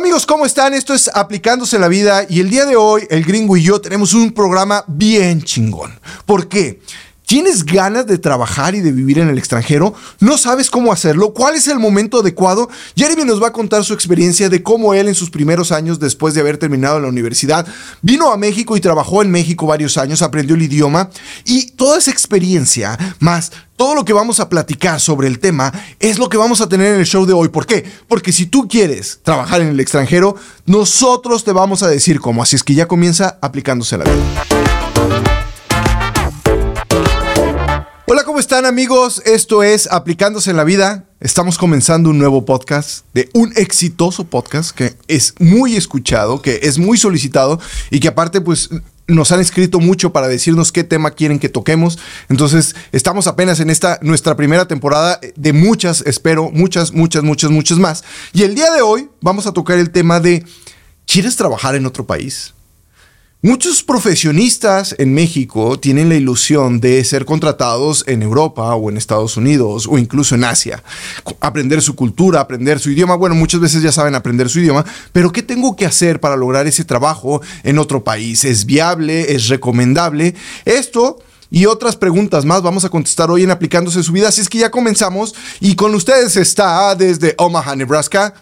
amigos, ¿cómo están? Esto es Aplicándose la Vida y el día de hoy el gringo y yo tenemos un programa bien chingón. ¿Por qué? ¿Tienes ganas de trabajar y de vivir en el extranjero? ¿No sabes cómo hacerlo? ¿Cuál es el momento adecuado? Jeremy nos va a contar su experiencia de cómo él en sus primeros años después de haber terminado la universidad vino a México y trabajó en México varios años, aprendió el idioma y toda esa experiencia más todo lo que vamos a platicar sobre el tema es lo que vamos a tener en el show de hoy. ¿Por qué? Porque si tú quieres trabajar en el extranjero, nosotros te vamos a decir cómo. Así es que ya comienza aplicándose la vida. Hola, ¿cómo están amigos? Esto es Aplicándose en la Vida. Estamos comenzando un nuevo podcast de un exitoso podcast que es muy escuchado, que es muy solicitado y que aparte pues nos han escrito mucho para decirnos qué tema quieren que toquemos. Entonces, estamos apenas en esta nuestra primera temporada de muchas, espero, muchas, muchas, muchas, muchas más. Y el día de hoy vamos a tocar el tema de ¿quieres trabajar en otro país? Muchos profesionistas en México tienen la ilusión de ser contratados en Europa o en Estados Unidos o incluso en Asia. Aprender su cultura, aprender su idioma. Bueno, muchas veces ya saben aprender su idioma, pero ¿qué tengo que hacer para lograr ese trabajo en otro país? ¿Es viable? ¿Es recomendable? Esto y otras preguntas más vamos a contestar hoy en Aplicándose su vida. Así es que ya comenzamos y con ustedes está desde Omaha, Nebraska.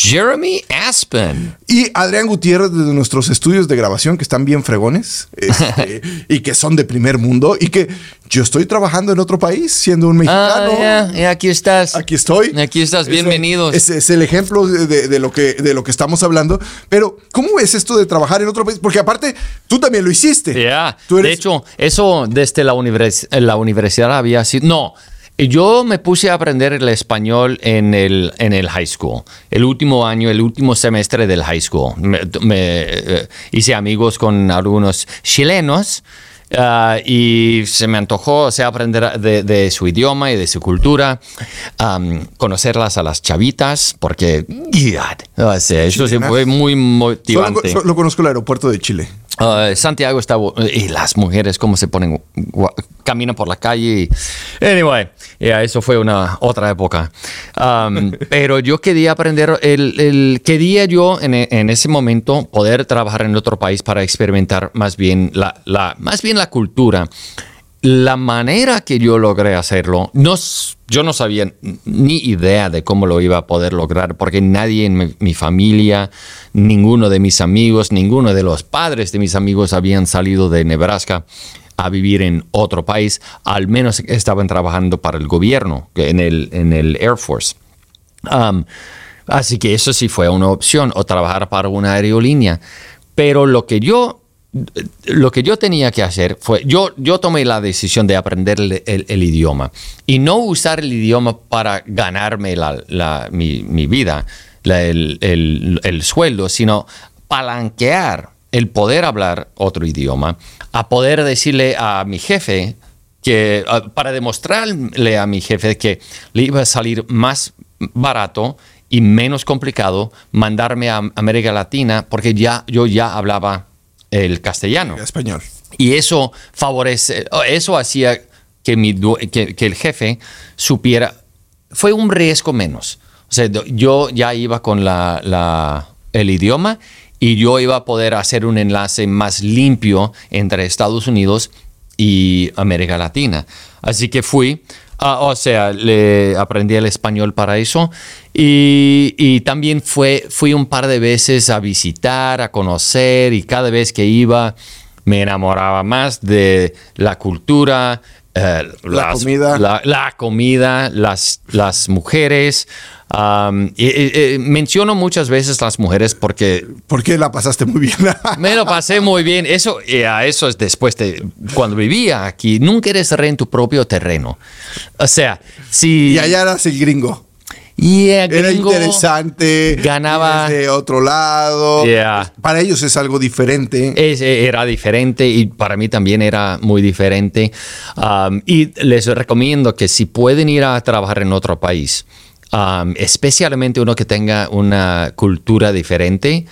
Jeremy Aspen. Y Adrián Gutiérrez desde nuestros estudios de grabación que están bien fregones este, y que son de primer mundo y que yo estoy trabajando en otro país siendo un mexicano. Ah, ya, aquí estás. Aquí estoy. Aquí estás, bienvenidos. Ese es el ejemplo de, lo que, de lo que estamos hablando. Pero, ¿cómo es esto de trabajar en otro país? Porque aparte, tú también lo hiciste. Ya. De hecho, eso desde la, la universidad había sido... No, yo me puse a aprender el español en el, en el high school, el último año, el último semestre del high school. Me, eh, hice amigos con algunos chilenos Ah, y se me antojó o sea, aprender de, su idioma y de su cultura, conocerlas a las chavitas, porque o sea, eso fue muy motivante. lo conozco el aeropuerto de Chile. Santiago está y las mujeres cómo se ponen caminan por la calle anyway eso fue una otra época. Pero yo quería aprender el, quería yo en, ese momento poder trabajar en otro país para experimentar más bien la, la más bien la cultura la manera que yo logré hacerlo, no, yo no sabía ni idea de cómo lo iba a poder lograr, porque nadie en mi, familia, ninguno de mis amigos, ninguno de los padres de mis amigos habían salido de Nebraska a vivir en otro país, al menos estaban trabajando para el gobierno, en el, en el Air Force. Así que eso sí fue una opción, o trabajar para una aerolínea. Pero lo que yo lo que yo tenía que hacer fue, yo, yo tomé la decisión de aprender el, idioma y no usar el idioma para ganarme la, mi, vida, el, sueldo, sino palanquear el poder hablar otro idioma, a poder decirle a mi jefe que, para demostrarle a mi jefe que le iba a salir más barato y menos complicado mandarme a América Latina porque ya yo ya hablaba el castellano. El español. Y eso favorece, eso hacía que, mi, que, el jefe supiera, fue un riesgo menos. O sea, yo ya iba con la, el idioma y yo iba a poder hacer un enlace más limpio entre Estados Unidos y América Latina. Así que fui, ah, o sea, le aprendí el español para eso y, también fue, fui un par de veces a visitar, a conocer y cada vez que iba me enamoraba más de la cultura, eh, la, comida. La, comida, las, las mujeres. menciono muchas veces las mujeres porque... Porque la pasaste muy bien. me lo pasé muy bien. Eso, a eso es después de cuando vivía aquí. Nunca eres rey en tu propio terreno. O sea, si... Y allá eras el gringo. Y era interesante. Ganaba. De otro lado. Para ellos es algo diferente. Eh, era diferente y para mí también era muy diferente. Um, y les recomiendo que si pueden ir a trabajar en otro país, um, especialmente uno que tenga una cultura diferente,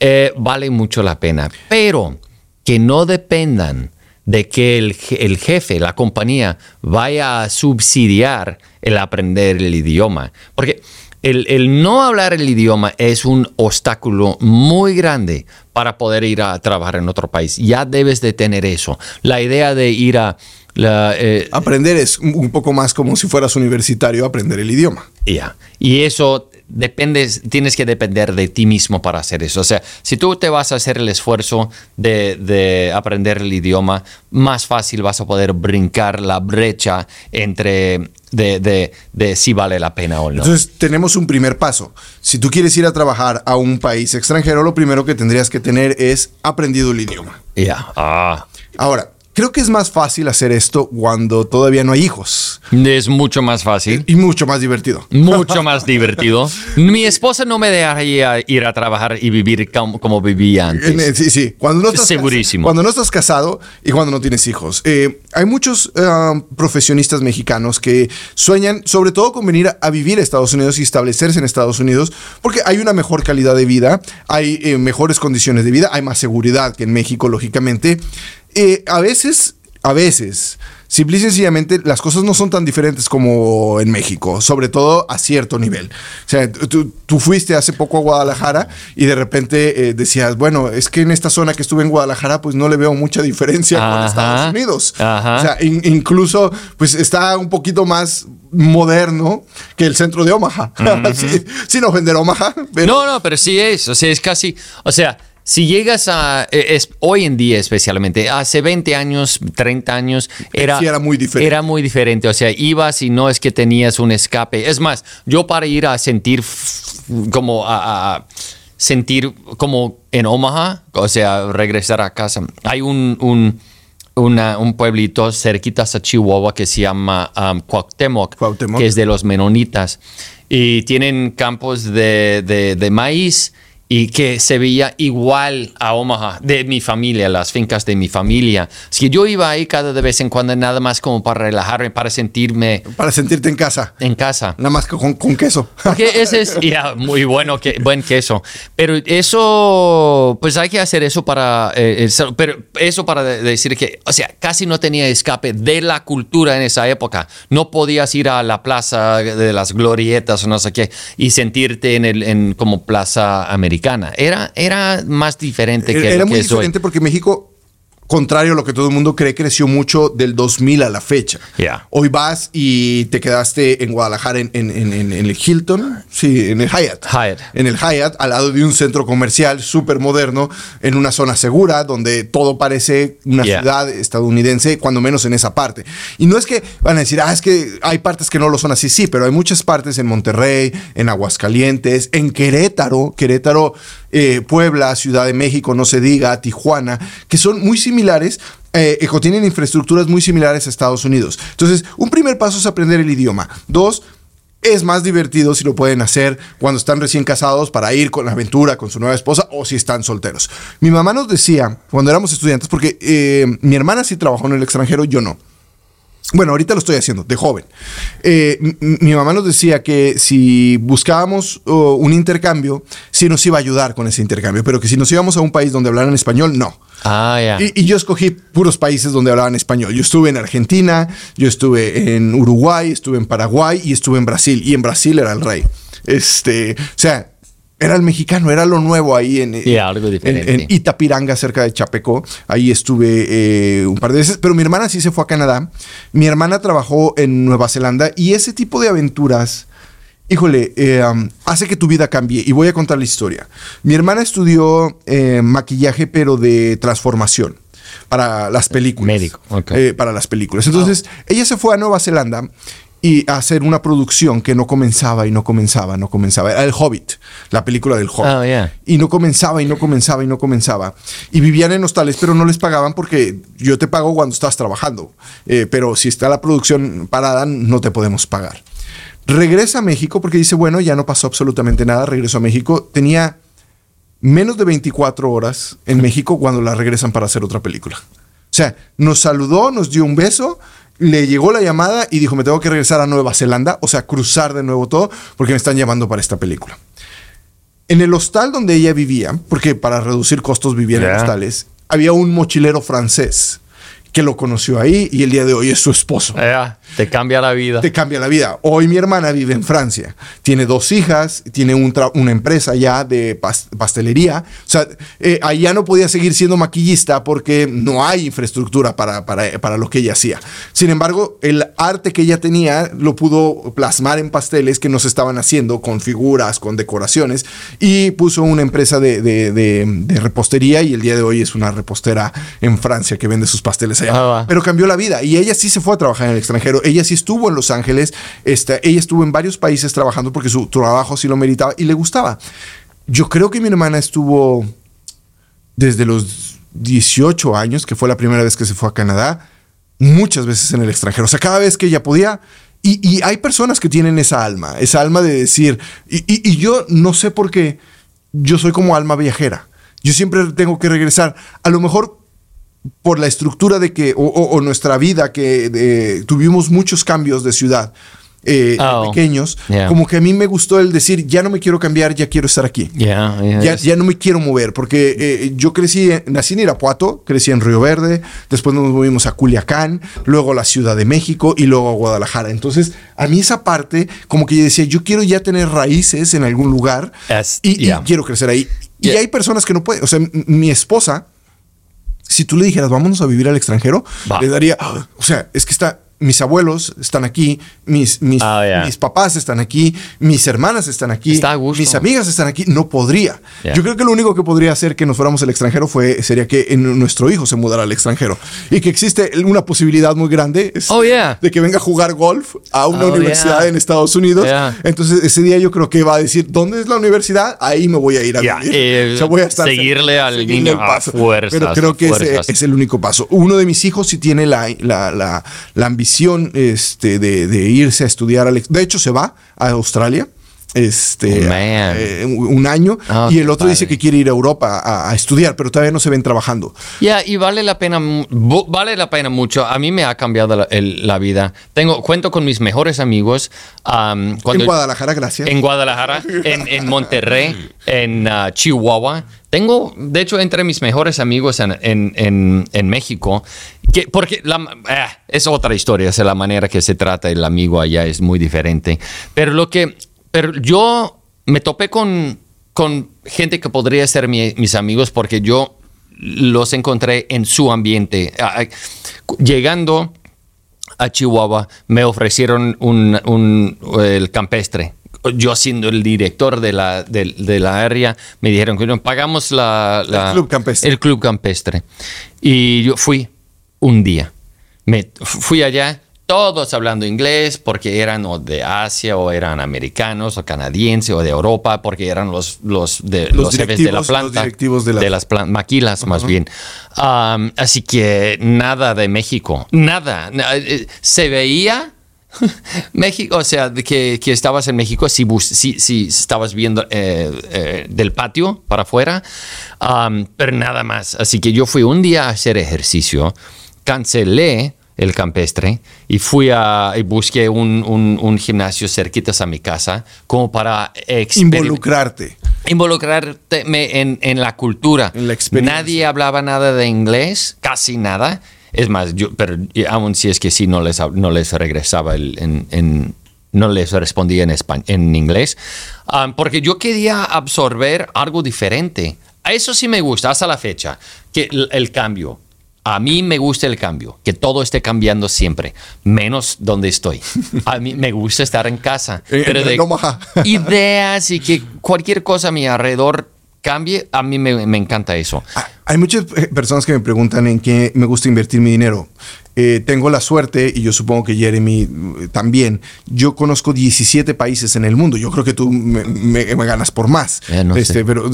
eh, vale mucho la pena. Pero que no dependan de que el, el, jefe, la compañía, vaya a subsidiar el aprender el idioma. Porque el, el no hablar el idioma es un obstáculo muy grande para poder ir a trabajar en otro país. Ya debes de tener eso. La idea de ir a... La, eh, Aprender es un poco más como si fueras universitario, aprender el idioma. Ya. Y eso dependes, tienes que depender de ti mismo para hacer eso. O sea, si tú te vas a hacer el esfuerzo de, de aprender el idioma, más fácil vas a poder brincar la brecha entre de, de, de si vale la pena o no. Entonces tenemos un primer paso. Si tú quieres ir a trabajar a un país extranjero, lo primero que tendrías que tener es aprendido el idioma. Ya. Ah. Ahora, creo que es más fácil hacer esto cuando todavía no hay hijos Es mucho más fácil. y mucho más divertido. Mucho más divertido. Mi esposa no me dejaría ir a trabajar y vivir como, como vivía antes. Sí, sí. Cuando no estás Segurísimo. Cuando no estás casado y cuando no tienes hijos. Eh, hay muchos ah, profesionistas mexicanos que sueñan, sobre todo, con venir a, a vivir a Estados Unidos y establecerse en Estados Unidos, porque hay una mejor calidad de vida, hay eh, mejores condiciones de vida, hay más seguridad que en México, lógicamente. Eh, a veces, a veces. Simple y sencillamente, las cosas no son tan diferentes como en México, sobre todo a cierto nivel. O sea, tú, tú fuiste hace poco a Guadalajara y de repente eh, decías, bueno, es que en esta zona que estuve en Guadalajara, pues no le veo mucha diferencia con. Estados Unidos. Ajá. O sea, in- incluso, pues está un poquito más moderno que el centro de Omaha. Sí, sin ofender a Omaha. pero- No, no, pero sí es. O sea, es casi. O sea, si llegas a. eh, Es, hoy en día, especialmente, hace 20 años, 30 años, era. Sí, era muy diferente. Era muy diferente. O sea, ibas y no es que tenías un escape. Es más, yo para ir a sentir como a. sentir como en Omaha, o sea, regresar a casa. Hay un. un una- un pueblito cerquita a Chihuahua que se llama um, Cuauhtémoc, Cuauhtémoc. que es de los menonitas. Y tienen campos de, de- de maíz y que se veía igual a Omaha, de mi familia, las fincas de mi familia. Así que yo iba ahí cada de vez en cuando, nada más como para relajarme, para sentirme Para sentirte en casa. en casa. Nada más que con, con queso. Porque ese es ya muy bueno, que, buen queso. Pero eso, pues hay que hacer eso para, eh, pero eso para de- decir que, o sea, casi no tenía escape de la cultura en esa época. No podías ir a la plaza de las glorietas o no sé qué y sentirte en el, en como plaza americana. Era, era más diferente que Era muy que hoy. diferente porque México, contrario a lo que todo el mundo cree, creció mucho del 2000 a la fecha. Hoy vas y te quedaste en Guadalajara, en, en- en- en- en el Hilton, sí, en el Hyatt. Hyatt. En el Hyatt, al lado de un centro comercial súper moderno, en una zona segura, donde todo parece una Yeah. ciudad estadounidense, cuando menos en esa parte. Y no es que van a decir, ah, es que hay partes que no lo son así, sí, pero hay muchas partes en Monterrey, en Aguascalientes, en Querétaro, Querétaro, eh, Puebla, Ciudad de México, no se diga, Tijuana, que son muy similares. Eh, que tienen infraestructuras muy similares a Estados Unidos. Entonces, un primer paso es aprender el idioma. Dos, es más divertido si lo pueden hacer cuando están recién casados para ir con la aventura con su nueva esposa o si están solteros. Mi mamá nos decía cuando éramos estudiantes, porque eh, mi hermana sí trabajó en el extranjero, yo no. Bueno, ahorita lo estoy haciendo, de joven. Eh, mi mamá nos decía que si buscábamos oh, un intercambio, sí nos iba a ayudar con ese intercambio, pero que si nos íbamos a un país donde hablaran español, no. Ah, ya. Y, y yo escogí puros países donde hablaban español. Yo estuve en Argentina, yo estuve en Uruguay, estuve en Paraguay y estuve en Brasil. Y en Brasil era el rey. Este, o sea, era el mexicano, era lo nuevo ahí en, Yeah, algo en- diferente. en Itapiranga, cerca de Chapecó. Ahí estuve eh, un par de veces. Pero mi hermana sí se fue a Canadá. Mi hermana trabajó en Nueva Zelanda y ese tipo de aventuras. Híjole, eh, um, hace que tu vida cambie. Y voy a contar la historia. Mi hermana estudió eh, maquillaje, pero de transformación para las películas. Médico, ok. Eh, para las películas. Entonces, ella se fue a Nueva Zelanda y a hacer una producción que no comenzaba y no comenzaba, no comenzaba. Era El Hobbit, la película del Hobbit. Oh, yeah. Y no comenzaba y no comenzaba y no comenzaba. Y vivían en hostales, pero no les pagaban porque yo te pago cuando estás trabajando. Eh, pero si está la producción parada, no te podemos pagar. Regresa a México porque dice, bueno, ya no pasó absolutamente nada. Regresó a México. Tenía menos de 24 horas en México cuando la regresan para hacer otra película. O sea, nos saludó, nos dio un beso, le llegó la llamada y dijo, me tengo que regresar a Nueva Zelanda, o sea, cruzar de nuevo todo, porque me están llamando para esta película. En el hostal donde ella vivía, porque para reducir costos vivía en Ya. hostales, había un mochilero francés que lo conoció ahí y el día de hoy es su esposo. Ya. Te cambia la vida. Te cambia la vida. Hoy mi hermana vive en Francia. Tiene dos hijas, tiene un una empresa ya de pastelería. O sea, eh, allá no podía seguir siendo maquillista porque no hay infraestructura para, para, para lo que ella hacía. Sin embargo, el arte que ella tenía lo pudo plasmar en pasteles que nos estaban haciendo con figuras, con decoraciones y puso una empresa de, de, de, repostería y el día de hoy es una repostera en Francia que vende sus pasteles allá. Ah, Pero cambió la vida y ella sí se fue a trabajar en el extranjero. Ella sí estuvo en Los Ángeles, este, ella estuvo en varios países trabajando porque su trabajo sí lo meritaba y le gustaba. Yo creo que mi hermana estuvo desde los 18 años, que fue la primera vez que se fue a Canadá, muchas veces en el extranjero. O sea, cada vez que ella podía. Y, hay personas que tienen esa alma, esa alma de decir, y, yo no sé por qué, yo soy como alma viajera. Yo siempre tengo que regresar. A lo mejor por la estructura de que, o, nuestra vida, que tuvimos muchos cambios de ciudad. Eh, oh, pequeños, como que a mí me gustó el decir, ya no me quiero cambiar, ya quiero estar aquí. ya, ya, no me quiero mover, porque eh, yo crecí, nací en Irapuato, crecí en Río Verde, después nos movimos a Culiacán, luego a la Ciudad de México y luego a Guadalajara. Entonces, a mí esa parte, como que yo decía, yo quiero ya tener raíces en algún lugar y, quiero crecer ahí. Y hay personas que no pueden, o sea, mi esposa, si tú le dijeras, vámonos a vivir al extranjero, le daría, o sea, es que está mis abuelos están aquí, mis, mis, ah, mis, papás están aquí, mis hermanas están aquí, mis amigas están aquí. No podría. Yo creo que lo único que podría hacer que nos fuéramos al extranjero fue, sería que nuestro hijo se mudara al extranjero. Y que existe una posibilidad muy grande oh, de que venga a jugar golf a una oh, universidad en Estados Unidos. Entonces ese día yo creo que va a decir, ¿dónde es la universidad? Ahí me voy a ir a vivir. Eh, voy a estar seguirle al niño paso. Pero creo que ese es el único paso. Uno de mis hijos sí tiene la, la, la, la ambición este, de, irse a estudiar. De hecho, se va a Australia este, oh, eh, un año oh, y el otro dice que quiere ir a Europa a, estudiar, pero todavía no se ven trabajando. Ya, y vale la pena, vale la pena mucho. A mí me ha cambiado la, vida. Tengo, cuento con mis mejores amigos. en Guadalajara, gracias. En Guadalajara, en, Monterrey, en uh, Chihuahua. Tengo, de hecho, entre mis mejores amigos en, México, que, porque la, eh, es otra historia, es la manera que se trata el amigo allá es muy diferente. Pero lo que pero yo me topé con, con gente que podría ser mis amigos porque yo los encontré en su ambiente. Llegando a Chihuahua, me ofrecieron un, el campestre. Yo siendo el director de la, de, la área, me dijeron que no pagamos la, el, club campestre. el club campestre. Y yo fui un día. Me fui allá, todos hablando inglés porque eran o de Asia o eran americanos o canadienses o de Europa porque eran los, los, de, los, jefes de la planta. directivos de, las maquilas más bien. así que nada de México, nada. Eh, se veía México, o sea, que, que estabas en México si, si, si estabas viendo eh, eh, del patio para afuera, pero nada más. Así que yo fui un día a hacer ejercicio, cancelé el campestre y fui a y busqué un, un, gimnasio cerquitas a mi casa como para involucrarte. Involucrarte en, en, la cultura. En la nadie hablaba nada de inglés casi nada. Es más yo pero aún si es que sí no les no les regresaba el, en, no les respondía en, español, en inglés, ah, porque yo quería absorber algo diferente. A eso sí me gusta hasta la fecha, que el cambio. A mí me gusta el cambio, que todo esté cambiando siempre, menos donde estoy. A mí me gusta estar en casa. pero de ideas y que cualquier cosa a mi alrededor cambie, a mí me, me encanta eso. Ah, hay muchas eh, personas que me preguntan en qué me gusta invertir mi dinero. Eh, tengo la suerte, y yo supongo que Jeremy eh, también, yo conozco 17 países en el mundo. Yo creo que tú me, ganas por más. este, Pero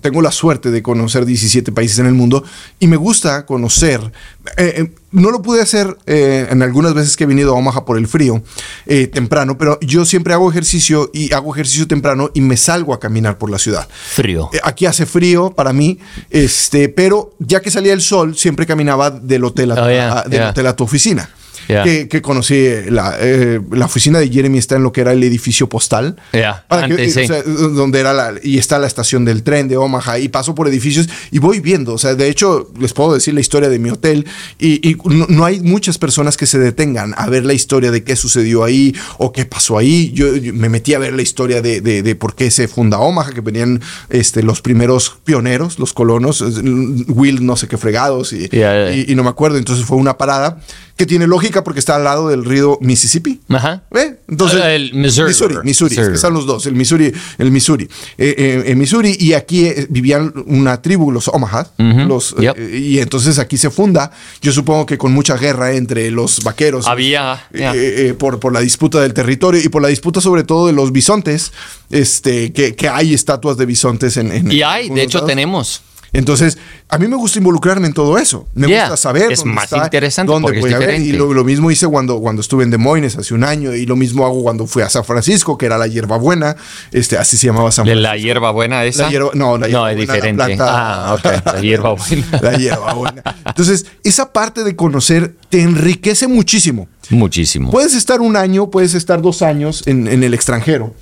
tengo la suerte de conocer 17 países en el mundo y me gusta conocer no lo pude hacer eh, en algunas veces que he venido a Omaha por el frío eh, temprano, pero yo siempre hago ejercicio y hago ejercicio temprano y me salgo a caminar por la ciudad. Frío. Eh, aquí hace frío para mí, este, pero ya que salía el sol, siempre caminaba del hotel a, oh, hotel a tu oficina. Yeah. que, que conocí. La, eh, la oficina de Jeremy está en lo que era el edificio postal. Yeah, Para que- antes, sí. o sea, donde era la, y está la estación del tren de Omaha y paso por edificios y voy viendo, o sea, de hecho les puedo decir la historia de mi hotel y, y no, no hay muchas personas que se detengan a ver la historia de qué sucedió ahí o qué pasó ahí. Yo, yo me metí a ver la historia de, de- de por qué se funda Omaha, que venían este, los primeros pioneros, los colonos, eh, Will no sé qué fregados y, yeah. y- y no me acuerdo, entonces fue una parada que tiene lógica porque está al lado del río Mississippi. Ajá. ¿Ve? Entonces, Ah, el Missouri Missouri. Missouri, están los dos, el Missouri, el Missouri, Eh, eh, en Missouri y aquí eh, vivían una tribu, los Omaha, los, Yep. eh, y entonces aquí se funda, yo supongo que con mucha guerra entre los vaqueros. Había, eh, yeah. eh, por, por la disputa del territorio y por la disputa sobre todo de los bisontes, este, que, que hay estatuas de bisontes en... en- Y en hay, de hecho lados. tenemos. Entonces, a mí me gusta involucrarme en todo eso. Me Yeah, gusta saber es dónde más está, interesante dónde porque es a ver. Y lo, lo mismo hice cuando, cuando estuve en Des Moines hace un año. Y lo mismo hago cuando fui a San Francisco, que era la hierbabuena. Este, así se llamaba San ¿De Francisco. la hierba buena esa? La hierba- no, la No, hierbabuena, es la diferente. planta- Ah, ok. La hierba buena. La hierbabuena. Entonces, esa parte de conocer te enriquece muchísimo. Muchísimo. Puedes estar un año, puedes estar dos años en, en el extranjero.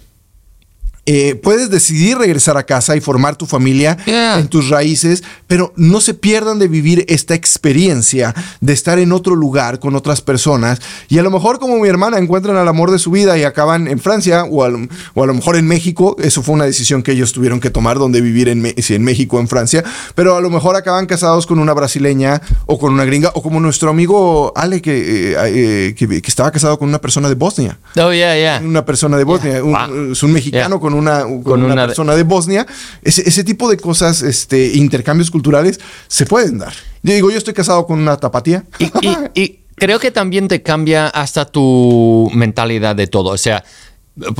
Eh, puedes decidir regresar a casa y formar tu familia Yeah. en tus raíces, pero no se pierdan de vivir esta experiencia de estar en otro lugar con otras personas y a lo mejor como mi hermana encuentran al amor de su vida y acaban en Francia o a lo, o a lo mejor en México, eso fue una decisión que ellos tuvieron que tomar donde vivir en, si en México o en Francia, pero a lo mejor acaban casados con una brasileña o con una gringa o como nuestro amigo Ale que, eh, eh, que, que estaba casado con una persona de Bosnia Oh, yeah, yeah. una persona de Bosnia, un, Wow. es un mexicano Yeah. Con una, con Con una, una- persona de Bosnia. Ese, ese tipo de cosas, este, intercambios culturales, se pueden dar. Yo digo, yo estoy casado con una tapatía. Y, y- y creo que también te cambia hasta tu mentalidad de todo. O sea,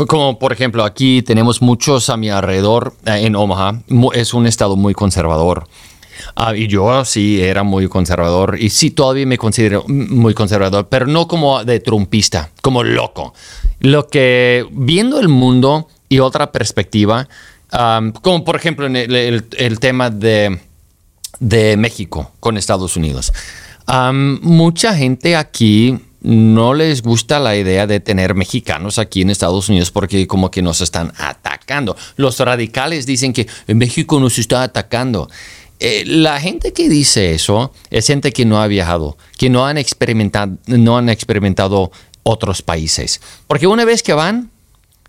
como por ejemplo, aquí tenemos muchos a mi alrededor eh, en Omaha. Es un estado muy conservador. Ah, y yo sí era muy conservador y sí todavía me considero muy conservador, pero no como de trumpista, como loco. Lo que viendo el mundo y otra perspectiva, am, como por ejemplo en el- el- el tema de de México con Estados Unidos. Am, mucha gente aquí no les gusta la idea de tener mexicanos aquí en Estados Unidos porque como que nos están atacando. Los radicales dicen que México nos está atacando. Eh, la gente que dice eso es gente que no ha viajado, que no han experimentado, no han experimentado otros países. Porque una vez que van,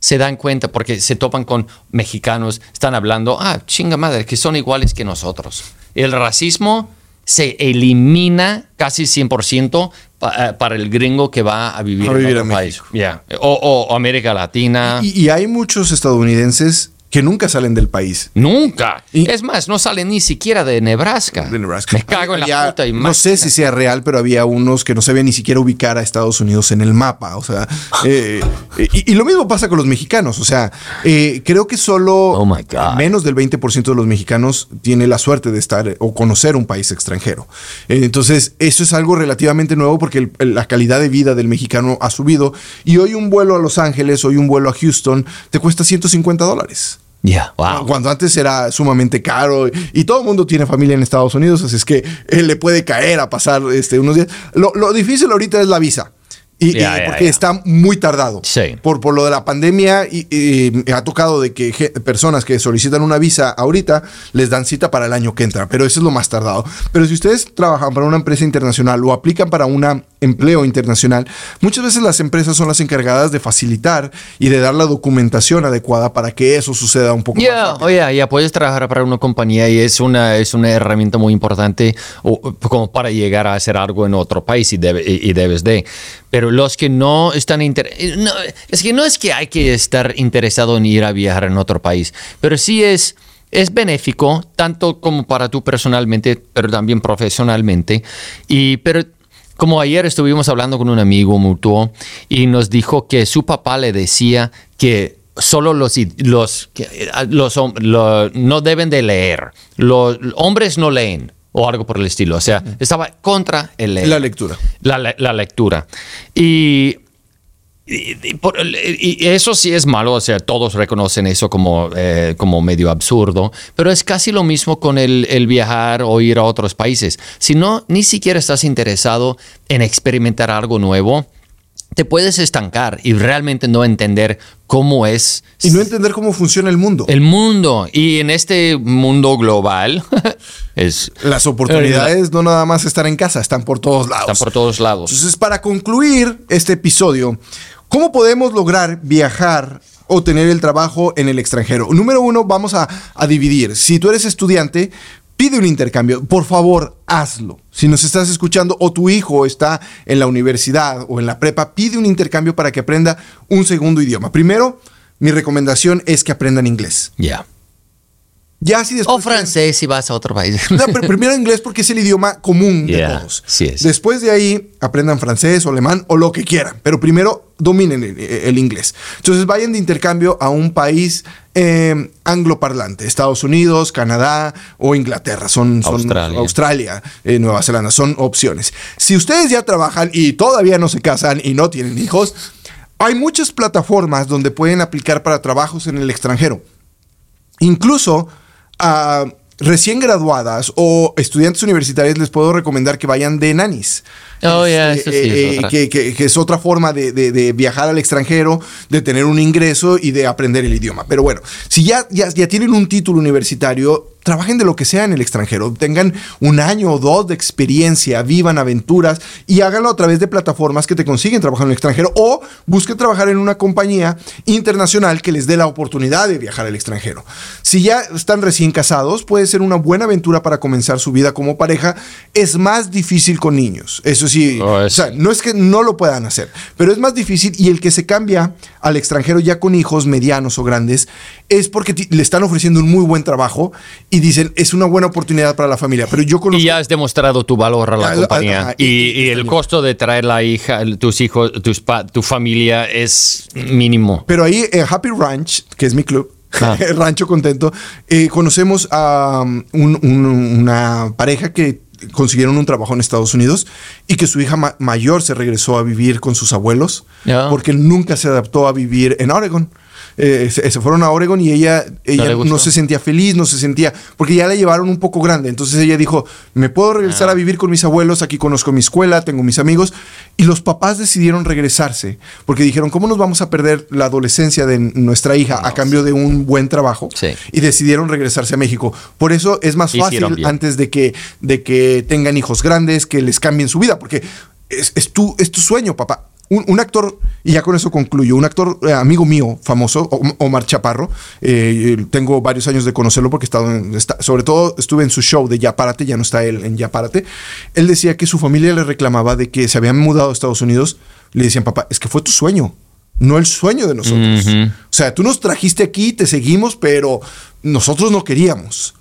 se dan cuenta porque se topan con mexicanos, están hablando, ah, chinga madre, que son iguales que nosotros. El racismo se elimina casi 100% pa- eh, para el gringo que va a vivir, A vivir en a otro país. Yeah. O, o- o América Latina. Y, y hay muchos estadounidenses que nunca salen del país. Nunca. Y- es más, no salen ni siquiera de Nebraska. De Nebraska. Me cago en la puta y No sé si sea real, pero había unos que no sabían ni siquiera ubicar a Estados Unidos en el mapa. O sea, eh, y, y lo mismo pasa con los mexicanos. O sea, eh, creo que solo Oh my God. menos del 20% de los mexicanos tiene la suerte de estar eh, o conocer un país extranjero. Eh, entonces, eso es algo relativamente nuevo porque el- la calidad de vida del mexicano ha subido. Y hoy un vuelo a Los Ángeles, hoy un vuelo a Houston, te cuesta 150 dólares. Yeah, wow. Cuando antes era sumamente caro y todo el mundo tiene familia en Estados Unidos, así es que él le puede caer a pasar este, unos días. Lo, lo difícil ahorita es la visa. Y, porque está muy tardado. Sí. Por, por lo de la pandemia, y, y ha tocado de que personas que solicitan una visa ahorita les dan cita para el año que entra, pero eso es lo más tardado. Pero si ustedes trabajan para una empresa internacional o aplican para un empleo internacional, muchas veces las empresas son las encargadas de facilitar y de dar la documentación adecuada para que eso suceda un poco más rápido. oye, ya puedes trabajar para una compañía y es una, es una herramienta muy importante o- como para llegar a hacer algo en otro país y, debe- y debes de. Pero los que no están interesados, es que no es que hay que estar interesado en ir a viajar en otro país, pero sí es, es benéfico, tanto como para tú personalmente, pero también profesionalmente. Y, pero como ayer estuvimos hablando con un amigo mutuo y nos dijo que su papá le decía que solo los, los, eh, los hom- lo- no deben de leer. Los hombres no leen o algo por el estilo. O sea, estaba contra el. La lectura. La, le- la lectura. Y y, eso sí es malo, o sea, todos reconocen eso como, eh, como medio absurdo, pero es casi lo mismo con el, el, viajar o ir a otros países. Si no, ni siquiera estás interesado en experimentar algo nuevo, te puedes estancar y realmente no entender cómo es. Y no entender cómo funciona el mundo. El mundo. Y en este mundo global es... Las oportunidades no nada más están en casa, están por todos lados. Están por todos lados. Entonces, para concluir este episodio, ¿cómo podemos lograr viajar o tener el trabajo en el extranjero? Número uno, vamos a, a dividir. Si tú eres estudiante, pide un intercambio. Por favor, hazlo. Si nos estás escuchando o tu hijo está en la universidad o en la prepa, pide un intercambio para que aprenda un segundo idioma. Primero, mi recomendación es que aprendan inglés. Ya. Ya si después. O francés si vas a otro país. No, pero primero inglés porque es el idioma común de todos. Sí es. Después de ahí, aprendan francés o alemán o lo que quieran. Pero primero dominen el, inglés. Entonces vayan de intercambio a un país eh, angloparlante. Estados Unidos, Canadá o Inglaterra. Son, Australia, Australia eh, Nueva Zelanda. Son opciones. Si ustedes ya trabajan y todavía no se casan y no tienen hijos, hay muchas plataformas donde pueden aplicar para trabajos en el extranjero. Incluso a recién graduadas o estudiantes universitarios les puedo recomendar que vayan de nanis. Oh, este, eh, que, es otra forma de, viajar al extranjero, de tener un ingreso y de aprender el idioma. Pero bueno, si ya, ya, ya tienen un título universitario, trabajen de lo que sea en el extranjero, tengan un año o dos de experiencia, vivan aventuras y háganlo a través de plataformas que te consiguen trabajar en el extranjero o busquen trabajar en una compañía internacional que les dé la oportunidad de viajar al extranjero. Si ya están recién casados, puede ser una buena aventura para comenzar su vida como pareja. Es más difícil con niños, eso sí, oh, o sea, no es que no lo puedan hacer, pero es más difícil y el que se cambia al extranjero ya con hijos medianos o grandes es porque le están ofreciendo un muy buen trabajo y dicen es una buena oportunidad para la familia. Pero yo Y ya has demostrado tu valor a la ah, compañía. Ah, y, el costo de traer la hija, tus hijos, tus tu familia es mínimo. Pero ahí en Happy Ranch, que es mi club, ah. Rancho Contento, eh, conocemos a um, una pareja que consiguieron un trabajo en Estados Unidos y que su hija mayor se regresó a vivir con sus abuelos porque nunca se adaptó a vivir en Oregon. Eh, se, fueron a Oregon y ella, ella no, se sentía feliz, no se sentía, porque ya la llevaron un poco grande. Entonces ella dijo, me puedo regresar a ah. vivir con mis abuelos, aquí conozco mi escuela, tengo mis amigos. Y los papás decidieron regresarse, porque dijeron, ¿cómo nos vamos a perder la adolescencia de nuestra hija a cambio de un buen trabajo? Y decidieron regresarse a México. Por eso es más fácil antes de que, de que tengan hijos grandes, que les cambien su vida, porque es, es, tu, es tu sueño, papá un, actor, y ya con eso concluyo, un actor eh, amigo mío famoso, Omar Chaparro, eh, tengo varios años de conocerlo porque he estado en, sobre todo estuve en su show de Ya Párate, ya no está él en Ya Párate, él decía que su familia le reclamaba de que se habían mudado a Estados Unidos, le decían, papá, es que fue tu sueño, no el sueño de nosotros. O sea, tú nos trajiste aquí, te seguimos, pero nosotros no queríamos.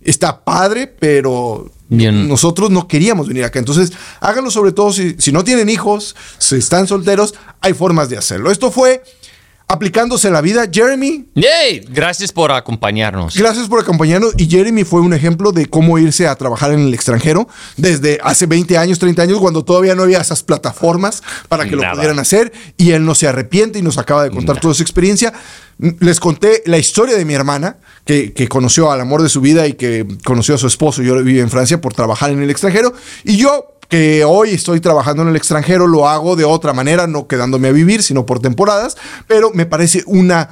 Está padre, pero nosotros no queríamos venir acá. Entonces, háganlo sobre todo si, si no tienen hijos, si están solteros, hay formas de hacerlo. Esto fue aplicándose la vida. Jeremy. Yay, gracias por acompañarnos. Gracias por acompañarnos. Y Jeremy fue un ejemplo de cómo irse a trabajar en el extranjero desde hace 20 años, 30 años, cuando todavía no había esas plataformas para que lo pudieran hacer. Y él no se arrepiente y nos acaba de contar toda su experiencia. Les conté la historia de mi hermana, que, que, conoció al amor de su vida y que conoció a su esposo. Yo viví en Francia por trabajar en el extranjero. Y yo que hoy estoy trabajando en el extranjero, lo hago de otra manera, no quedándome a vivir, sino por temporadas, pero me parece una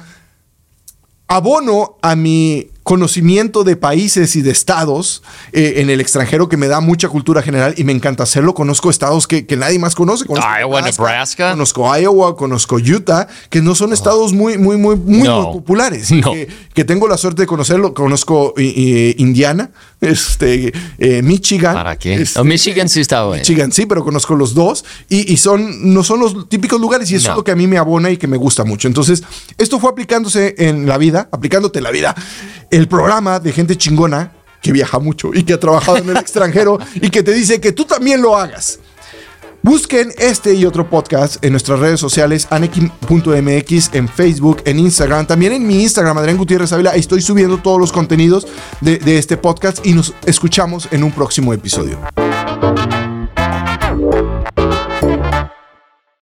abono a mi conocimiento de países y de estados eh, en el extranjero que me da mucha cultura general y me encanta hacerlo. Conozco estados que, nadie más conoce. Conozco Iowa, Nebraska, Conozco Iowa, conozco Utah, que no son estados muy, muy, muy, muy, populares. Que, tengo la suerte de conocerlo. Conozco Indiana, este, eh, Michigan. ¿Para qué? Este, Michigan sí está bueno. Michigan sí, pero conozco los dos y, son, no son los típicos lugares y eso es lo que a mí me abona y que me gusta mucho. Entonces, esto fue aplicándose en la vida, aplicándote en la vida el programa de gente chingona que viaja mucho y que ha trabajado en el extranjero y que te dice que tú también lo hagas. Busquen este y otro podcast en nuestras redes sociales, anekim.mx, en Facebook, en Instagram, también en mi Instagram, Adrián Gutiérrez Ávila. Estoy subiendo todos los contenidos de, de este podcast y nos escuchamos en un próximo episodio.